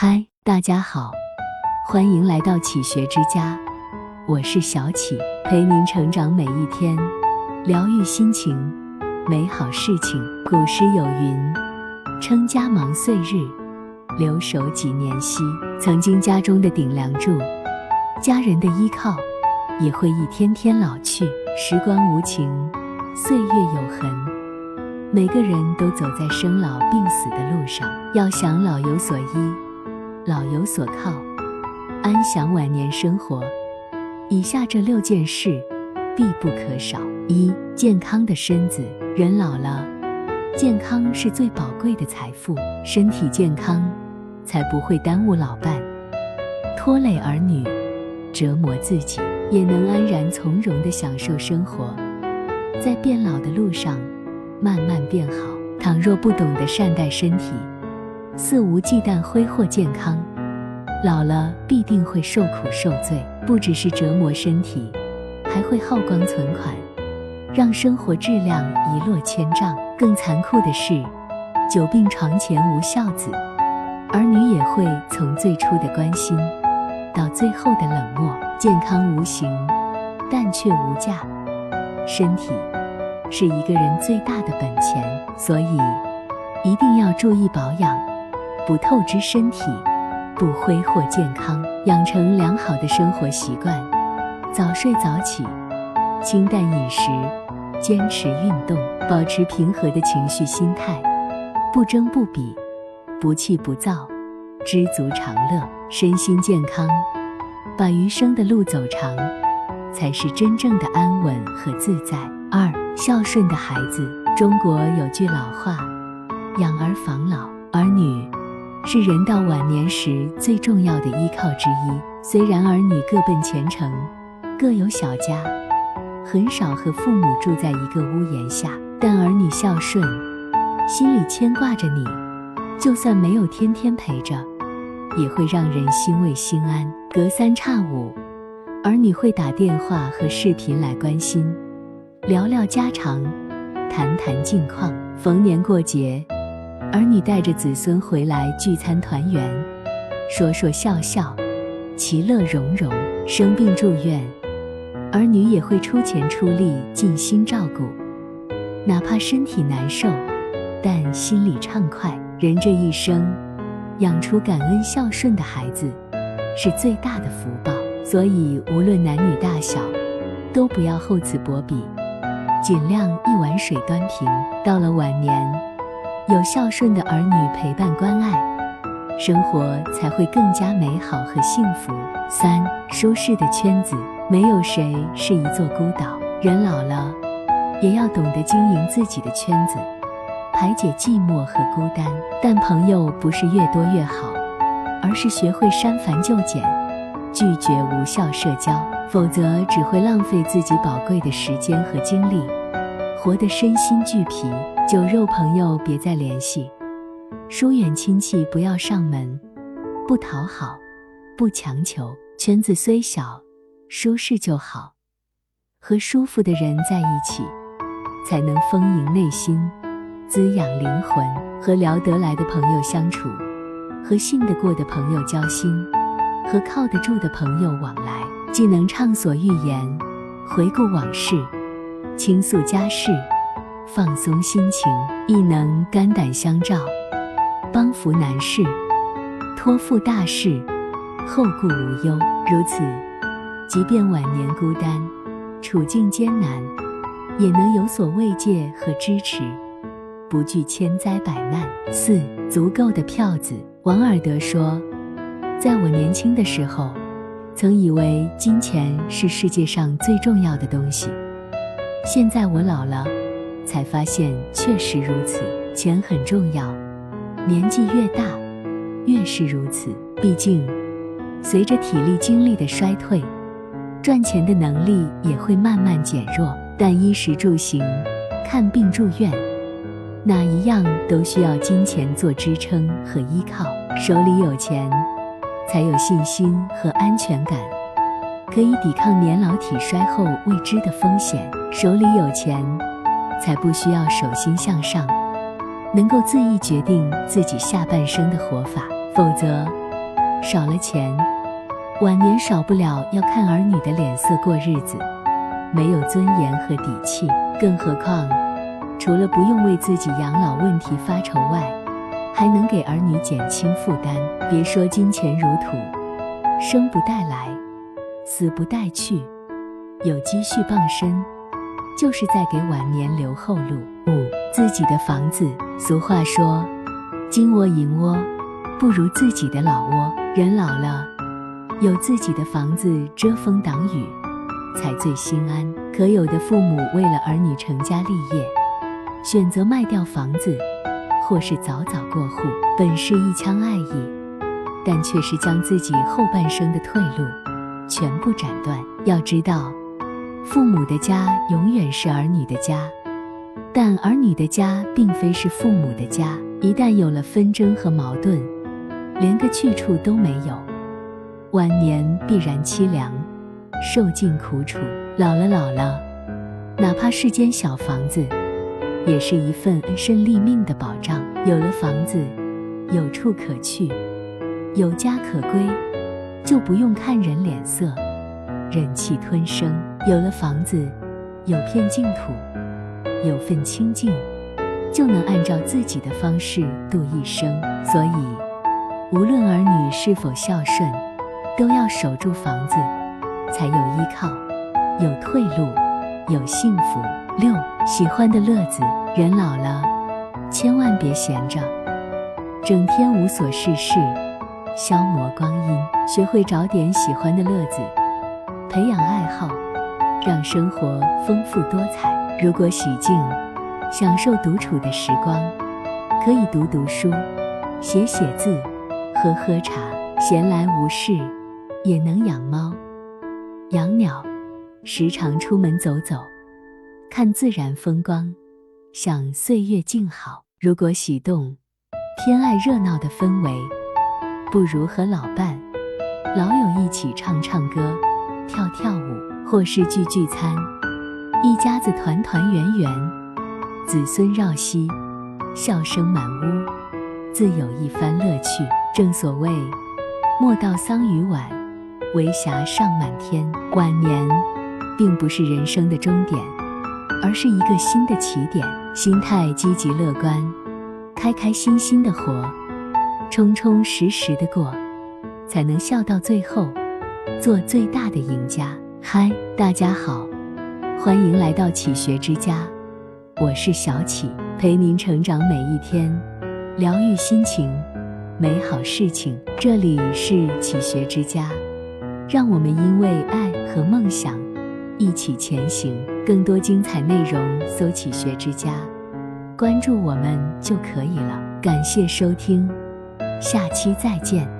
嗨，大家好，欢迎来到启学之家，我是小启，陪您成长每一天，疗愈心情，美好事情。古诗有云：“称家忙岁日，留守几年夕。”曾经家中的顶梁柱，家人的依靠，也会一天天老去。时光无情，岁月有痕，每个人都走在生老病死的路上，要想老有所依，老有所靠，安享晚年生活，以下这六件事必不可少：一、健康的身子。人老了，健康是最宝贵的财富，身体健康。才不会耽误老伴，拖累儿女，折磨自己，也能安然从容地享受生活，在变老的路上慢慢变好。倘若不懂得善待身体，肆无忌惮挥霍健康，老了必定会受苦受罪，不只是折磨身体，还会耗光存款，让生活质量一落千丈。更残酷的是，久病床前无孝子。儿女也会从最初的关心，到最后的冷漠。健康无形，但却无价。身体是一个人最大的本钱，所以一定要注意保养，不透支身体，不挥霍健康，养成良好的生活习惯：早睡早起，清淡饮食，坚持运动，保持平和的情绪心态，不争不比。不气不躁，知足常乐，身心健康，把余生的路走长，才是真正的安稳和自在。二，孝顺的孩子。中国有句老话：“养儿防老”，儿女是人到晚年时最重要的依靠之一。虽然儿女各奔前程，各有小家，很少和父母住在一个屋檐下，但儿女孝顺，心里牵挂着你。就算没有天天陪着，也会让人欣慰心安。隔三差五，儿女会打电话和视频来关心，聊聊家常，谈谈近况。逢年过节，儿女带着子孙回来聚餐团圆，说说笑笑，其乐融融。生病住院，儿女也会出钱出力，尽心照顾，哪怕身体难受，但心里畅快。人这一生，养出感恩孝顺的孩子，是最大的福报。所以，无论男女大小，都不要厚此薄彼，尽量一碗水端平。到了晚年，有孝顺的儿女陪伴关爱，生活才会更加美好和幸福。三、舒适的圈子，没有谁是一座孤岛。人老了，也要懂得经营自己的圈子。排解寂寞和孤单，但朋友不是越多越好，而是学会删繁就简，拒绝无效社交，否则只会浪费自己宝贵的时间和精力，活得身心俱疲。酒肉朋友别再联系，疏远亲戚不要上门，不讨好，不强求，圈子虽小，舒适就好，和舒服的人在一起，才能丰盈内心。滋养灵魂，和聊得来的朋友相处，和信得过的朋友交心，和靠得住的朋友往来，既能畅所欲言，回顾往事，倾诉家事，放松心情，亦能肝胆相照，帮扶难事，托付大事，后顾无忧。如此，即便晚年孤单，处境艰难，也能有所慰藉和支持。不惧千灾百难。四足够的票子。王尔德说：“在我年轻的时候，曾以为金钱是世界上最重要的东西。现在我老了，才发现确实如此。钱很重要，年纪越大，越是如此。毕竟，随着体力精力的衰退，赚钱的能力也会慢慢减弱。但衣食住行，看病住院。”哪一样都需要金钱做支撑和依靠，手里有钱，才有信心和安全感，可以抵抗年老体衰后未知的风险。手里有钱，才不需要手心向上，能够自意决定自己下半生的活法。否则，少了钱，晚年少不了要看儿女的脸色过日子，没有尊严和底气。更何况，除了不用为自己养老问题发愁外，还能给儿女减轻负担。别说金钱如土，生不带来，死不带去，有积蓄傍身，就是在给晚年留后路。五，自己的房子。俗话说，金窝银窝，不如自己的老窝。人老了，有自己的房子遮风挡雨，才最心安。可有的父母为了儿女成家立业，选择卖掉房子。或是早早过户，本是一腔爱意，但却是将自己后半生的退路全部斩断。要知道，父母的家永远是儿女的家，但儿女的家并非是父母的家。一旦有了纷争和矛盾，连个去处都没有，晚年必然凄凉，受尽苦楚。老了老了，哪怕是间小房子。也是一份安身立命的保障。有了房子，有处可去，有家可归，就不用看人脸色，忍气吞声。有了房子，有片净土，有份清静，就能按照自己的方式度一生。所以，无论儿女是否孝顺，都要守住房子，才有依靠，有退路，有幸福。六。喜欢的乐子，人老了，千万别闲着，整天无所事事，消磨光阴。学会找点喜欢的乐子，培养爱好，让生活丰富多彩。如果喜静，享受独处的时光，可以读读书，写写字，喝喝茶。闲来无事，也能养猫，养鸟，时常出门走走。看自然风光，享岁月静好。如果喜动，偏爱热闹的氛围，不如和老伴、老友一起唱唱歌、跳跳舞，或是聚聚餐，一家子团团圆圆，子孙绕膝，笑声满屋，自有一番乐趣。正所谓，莫道桑榆晚，为霞尚满天。晚年，并不是人生的终点。而是一个新的起点，心态积极乐观，开开心心的活，充充实实的过，才能笑到最后，做最大的赢家。嗨，大家好，欢迎来到启学之家，我是小启，陪您成长每一天，疗愈心情，美好事情。这里是启学之家，让我们因为爱和梦想。一起前行，更多精彩内容搜“启学之家”，关注我们就可以了。感谢收听，下期再见。